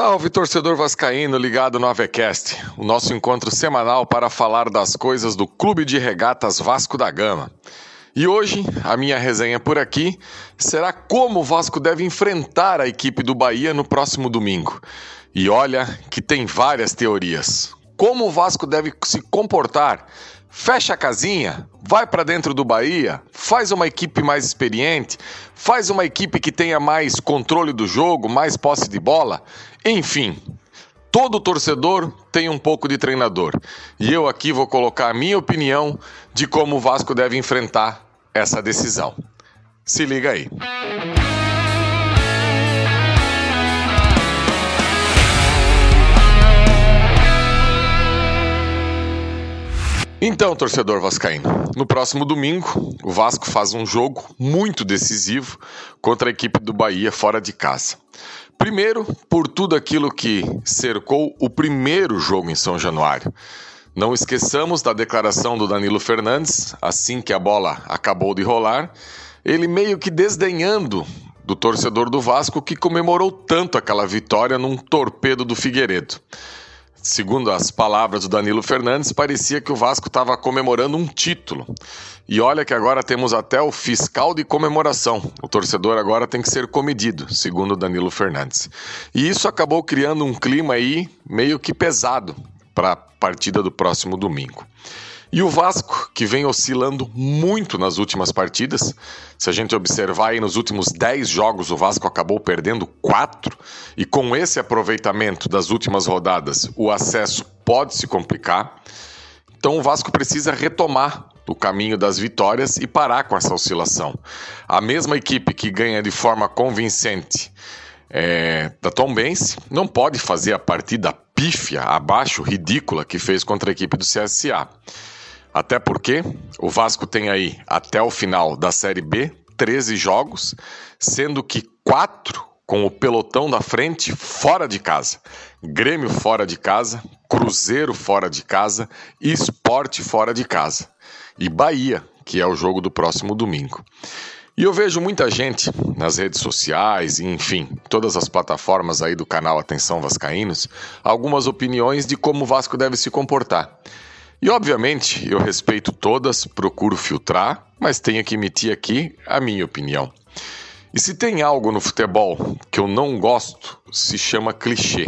Salve torcedor vascaíno ligado no Avecast, o nosso encontro semanal para falar das coisas do Clube de Regatas Vasco da Gama. E hoje a minha resenha por aqui será como o Vasco deve enfrentar a equipe do Bahia no próximo domingo. E olha que tem várias teorias. Como o Vasco deve se comportar fecha a casinha, vai para dentro do Bahia, faz uma equipe mais experiente, faz uma equipe que tenha mais controle do jogo, mais posse de bola, enfim. Todo torcedor tem um pouco de treinador. E eu aqui vou colocar a minha opinião de como o Vasco deve enfrentar essa decisão. Se liga aí. Então, torcedor vascaíno, no próximo domingo, o Vasco faz um jogo muito decisivo contra a equipe do Bahia fora de casa. Primeiro, por tudo aquilo que cercou o primeiro jogo em São Januário. Não esqueçamos da declaração do Danilo Fernandes, assim que a bola acabou de rolar, ele meio que desdenhando do torcedor do Vasco que comemorou tanto aquela vitória num torpedo do Figueiredo. Segundo as palavras do Danilo Fernandes, parecia que o Vasco estava comemorando um título. E olha que agora temos até o fiscal de comemoração. O torcedor agora tem que ser comedido, segundo o Danilo Fernandes. E isso acabou criando um clima aí meio que pesado para a partida do próximo domingo. E o Vasco, que vem oscilando muito nas últimas partidas, se a gente observar aí nos últimos 10 jogos, o Vasco acabou perdendo 4, e com esse aproveitamento das últimas rodadas, o acesso pode se complicar. Então o Vasco precisa retomar o caminho das vitórias e parar com essa oscilação. A mesma equipe que ganha de forma convincente é, da Tom Benz não pode fazer a partida pífia, abaixo, ridícula que fez contra a equipe do CSA. Até porque o Vasco tem aí, até o final da Série B, 13 jogos, sendo que quatro com o pelotão da frente fora de casa. Grêmio fora de casa, Cruzeiro fora de casa, Esporte fora de casa. E Bahia, que é o jogo do próximo domingo. E eu vejo muita gente nas redes sociais, enfim, todas as plataformas aí do canal Atenção Vascaínos, algumas opiniões de como o Vasco deve se comportar. E obviamente eu respeito todas, procuro filtrar, mas tenho que emitir aqui a minha opinião. E se tem algo no futebol que eu não gosto, se chama clichê.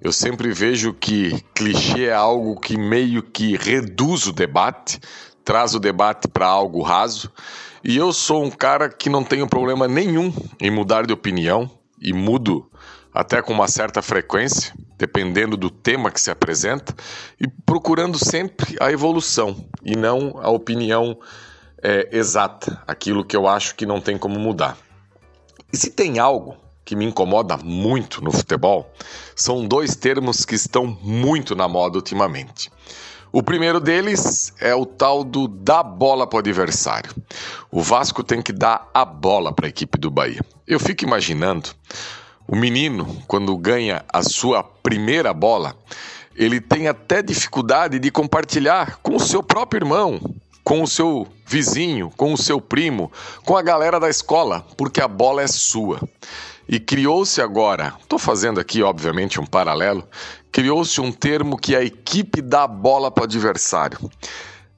Eu sempre vejo que clichê é algo que meio que reduz o debate, traz o debate para algo raso. E eu sou um cara que não tenho problema nenhum em mudar de opinião e mudo até com uma certa frequência dependendo do tema que se apresenta, e procurando sempre a evolução e não a opinião é, exata, aquilo que eu acho que não tem como mudar. E se tem algo que me incomoda muito no futebol, são dois termos que estão muito na moda ultimamente. O primeiro deles é o tal do dar bola para o adversário. O Vasco tem que dar a bola para a equipe do Bahia. Eu fico imaginando o menino, quando ganha a sua primeira bola, ele tem até dificuldade de compartilhar com o seu próprio irmão, com o seu vizinho, com o seu primo, com a galera da escola, porque a bola é sua. E criou-se agora, estou fazendo aqui obviamente um paralelo, criou-se um termo que é a equipe dá a bola para o adversário.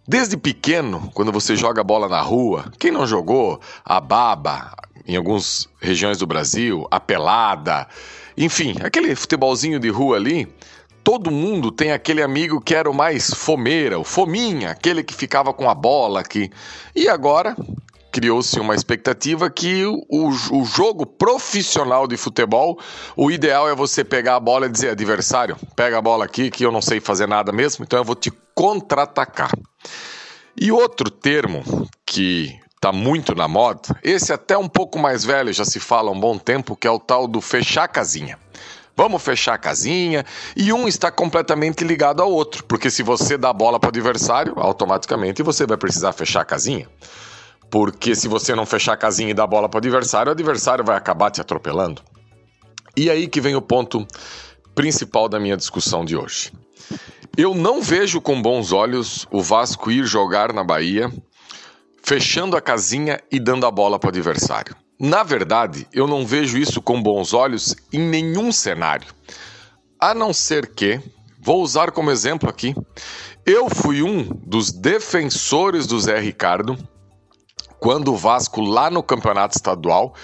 Desde pequeno, quando você joga bola na rua, quem não jogou a baba, em algumas regiões do Brasil, a pelada, enfim, aquele futebolzinho de rua ali, todo mundo tem aquele amigo que era o mais fomeira, o fominha, aquele que ficava com a bola aqui. E agora criou-se uma expectativa que o, o, jogo profissional de futebol, o ideal é você pegar a bola e dizer, adversário, pega a bola aqui que eu não sei fazer nada mesmo, então eu vou te contra-atacar. E outro termo que está muito na moda, esse até um pouco mais velho já se fala há um bom tempo, que é o tal do fechar a casinha. Vamos fechar a casinha e um está completamente ligado ao outro, porque se você dá bola para o adversário, automaticamente você vai precisar fechar a casinha. Porque se você não fechar a casinha e dar bola para o adversário, o adversário vai acabar te atropelando. E aí que vem o ponto principal da minha discussão de hoje. Eu não vejo com bons olhos o Vasco ir jogar na Bahia fechando a casinha e dando a bola para o adversário. Na verdade, eu não vejo isso com bons olhos em nenhum cenário. A não ser que, vou usar como exemplo aqui, eu fui um dos defensores do Zé Ricardo quando o Vasco, lá no campeonato estadual,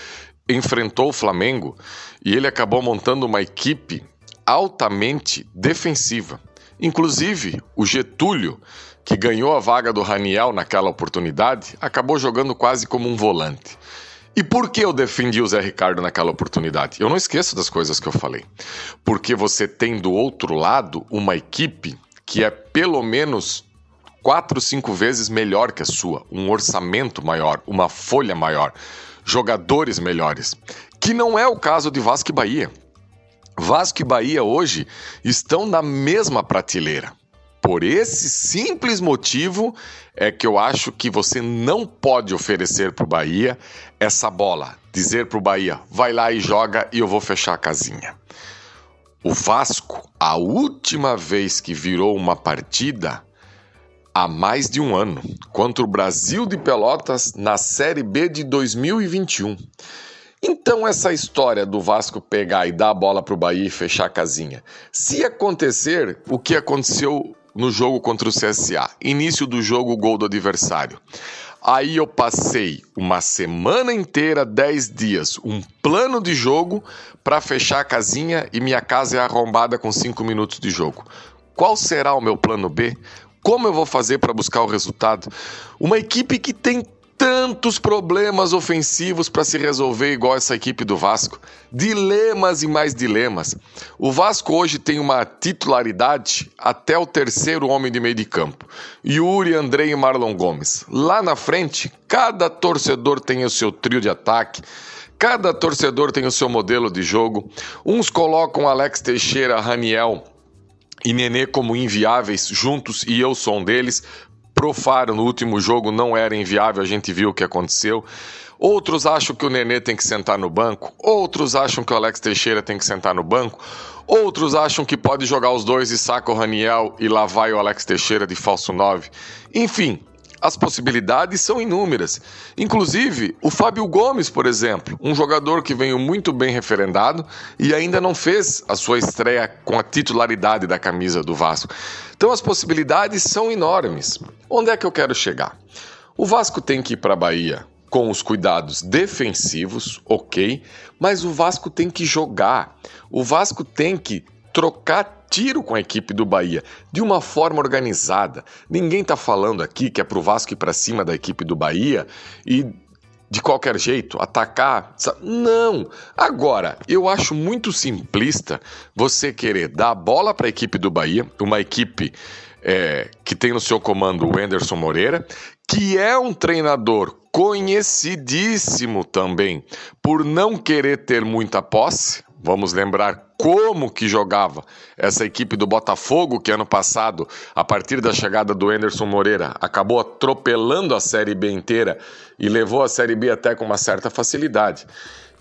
enfrentou o Flamengo e ele acabou montando uma equipe altamente defensiva. Inclusive, o Getúlio, que ganhou a vaga do Raniel naquela oportunidade, acabou jogando quase como um volante. E por que eu defendi o Zé Ricardo naquela oportunidade? Eu não esqueço das coisas que eu falei. Porque você tem do outro lado uma equipe que é pelo menos quatro, cinco vezes melhor que a sua, um orçamento maior, uma folha maior, jogadores melhores, que não é o caso de Vasco e Bahia. Vasco e Bahia hoje estão na mesma prateleira. Por esse simples motivo é que eu acho que você não pode oferecer para o Bahia essa bola. Dizer para o Bahia, vai lá e joga e eu vou fechar a casinha. O Vasco, a última vez que virou uma partida, há mais de um ano, contra o Brasil de Pelotas na Série B de 2021. Então, essa história do Vasco pegar e dar a bola para o Bahia e fechar a casinha, se acontecer o que aconteceu no jogo contra o CSA, início do jogo, gol do adversário. Aí eu passei uma semana inteira, 10 dias, um plano de jogo para fechar a casinha e minha casa é arrombada com 5 minutos de jogo. Qual será o meu plano B? Como eu vou fazer para buscar o resultado? Uma equipe que tem tantos problemas ofensivos para se resolver igual essa equipe do Vasco. Dilemas e mais dilemas. O Vasco hoje tem uma titularidade até o terceiro homem de meio de campo. Yuri, Andrei e Marlon Gomes. Lá na frente, cada torcedor tem o seu trio de ataque. Cada torcedor tem o seu modelo de jogo. Uns colocam Alex Teixeira, Raniel e Nenê como inviáveis juntos e eu sou um deles. Profaro no último jogo não era inviável, a gente viu o que aconteceu. Outros acham que o Nenê tem que sentar no banco, outros acham que o Alex Teixeira tem que sentar no banco, outros acham que pode jogar os dois e saca o Raniel e lá vai o Alex Teixeira de falso 9. Enfim, as possibilidades são inúmeras. Inclusive, o Fábio Gomes, por exemplo, um jogador que veio muito bem referendado e ainda não fez a sua estreia com a titularidade da camisa do Vasco. Então as possibilidades são enormes. Onde é que eu quero chegar? O Vasco tem que ir para a Bahia com os cuidados defensivos, ok, mas o Vasco tem que jogar. O Vasco tem que trocar tiro com a equipe do Bahia de uma forma organizada. Ninguém está falando aqui que é pro Vasco ir para cima da equipe do Bahia e de qualquer jeito atacar. Não! Agora, eu acho muito simplista você querer dar a bola para a equipe do Bahia, uma equipe é, que tem no seu comando o Anderson Moreira, que é um treinador conhecidíssimo também por não querer ter muita posse. Vamos lembrar como que jogava essa equipe do Botafogo, que ano passado, a partir da chegada do Anderson Moreira, acabou atropelando a Série B inteira e levou a Série B até com uma certa facilidade.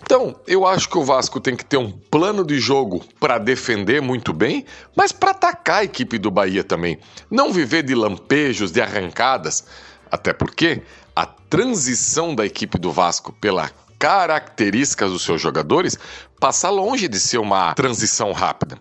Então, eu acho que o Vasco tem que ter um plano de jogo para defender muito bem, mas para atacar a equipe do Bahia também. Não viver de lampejos, de arrancadas, até porque a transição da equipe do Vasco pela características dos seus jogadores passa longe de ser uma transição rápida.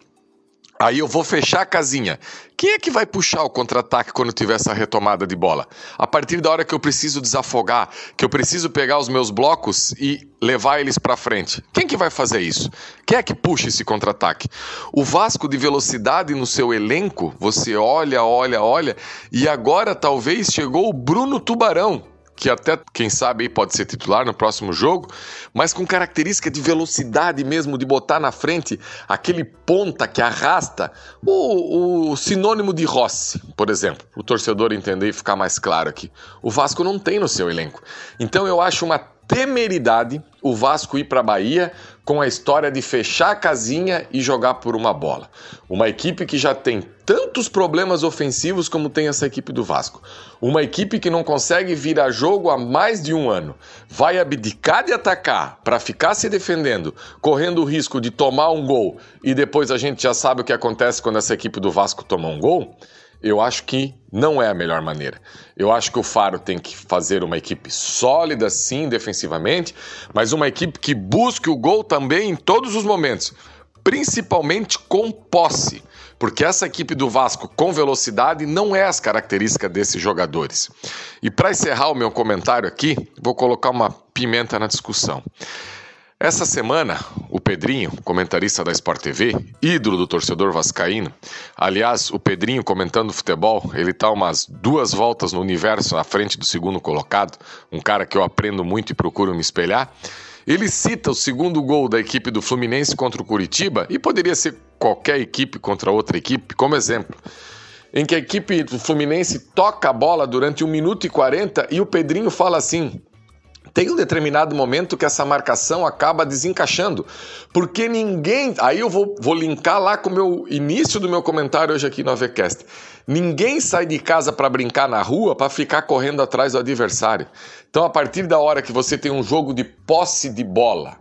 Aí eu vou fechar a casinha. Quem é que vai puxar o contra-ataque quando tiver essa retomada de bola? A partir da hora que eu preciso desafogar, que eu preciso pegar os meus blocos e levar eles para frente. Quem que vai fazer isso? Quem é que puxa esse contra-ataque? O Vasco de velocidade no seu elenco, você olha, olha, olha, e agora talvez chegou o Bruno Tubarão que até, quem sabe, pode ser titular no próximo jogo, mas com característica de velocidade mesmo, de botar na frente aquele ponta que arrasta, o, o sinônimo de Rossi, por exemplo, o torcedor entender e ficar mais claro aqui. O Vasco não tem no seu elenco. Então eu acho uma temeridade o Vasco ir para a Bahia com a história de fechar a casinha e jogar por uma bola. Uma equipe que já tem tantos problemas ofensivos como tem essa equipe do Vasco. Uma equipe que não consegue virar jogo há mais de um ano. Vai abdicar de atacar para ficar se defendendo, correndo o risco de tomar um gol e depois a gente já sabe o que acontece quando essa equipe do Vasco toma um gol. Eu acho que não é a melhor maneira. Eu acho que o Faro tem que fazer uma equipe sólida, sim, defensivamente, mas uma equipe que busque o gol também em todos os momentos, principalmente com posse, porque essa equipe do Vasco com velocidade não é as características desses jogadores. E para encerrar o meu comentário aqui, vou colocar uma pimenta na discussão. Essa semana, o Pedrinho, comentarista da Sport TV, ídolo do torcedor vascaíno, aliás, o Pedrinho comentando futebol, ele tá umas duas voltas no universo à frente do segundo colocado, um cara que eu aprendo muito e procuro me espelhar. Ele cita o segundo gol da equipe do Fluminense contra o Curitiba e poderia ser qualquer equipe contra outra equipe, como exemplo em que a equipe do Fluminense toca a bola durante 1 minuto e 40 e o Pedrinho fala assim: tem um determinado momento que essa marcação acaba desencaixando, porque ninguém. Aí eu vou, vou linkar lá com o meu início do meu comentário hoje aqui no AVCast. Ninguém sai de casa para brincar na rua para ficar correndo atrás do adversário. Então, a partir da hora que você tem um jogo de posse de bola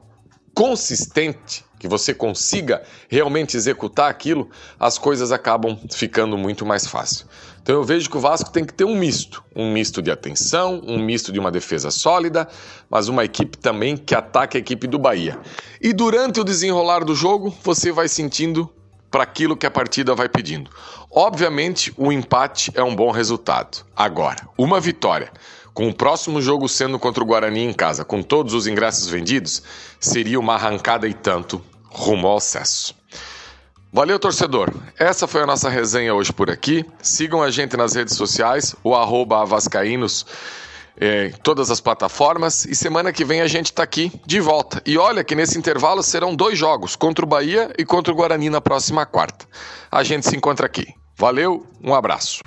consistente, que você consiga realmente executar aquilo, as coisas acabam ficando muito mais fácil. Então eu vejo que o Vasco tem que ter um misto, um misto de atenção, um misto de uma defesa sólida, mas uma equipe também que ataque a equipe do Bahia. E durante o desenrolar do jogo, você vai sentindo para aquilo que a partida vai pedindo. Obviamente, o empate é um bom resultado. Agora, uma vitória com o próximo jogo sendo contra o Guarani em casa, com todos os ingressos vendidos, seria uma arrancada e tanto rumo ao acesso. Valeu, torcedor. Essa foi a nossa resenha hoje por aqui. Sigam a gente nas redes sociais, o arroba Vascaínos, é, todas as plataformas. E semana que vem a gente está aqui de volta. E olha que nesse intervalo serão dois jogos, contra o Bahia e contra o Guarani na próxima quarta. A gente se encontra aqui. Valeu, um abraço.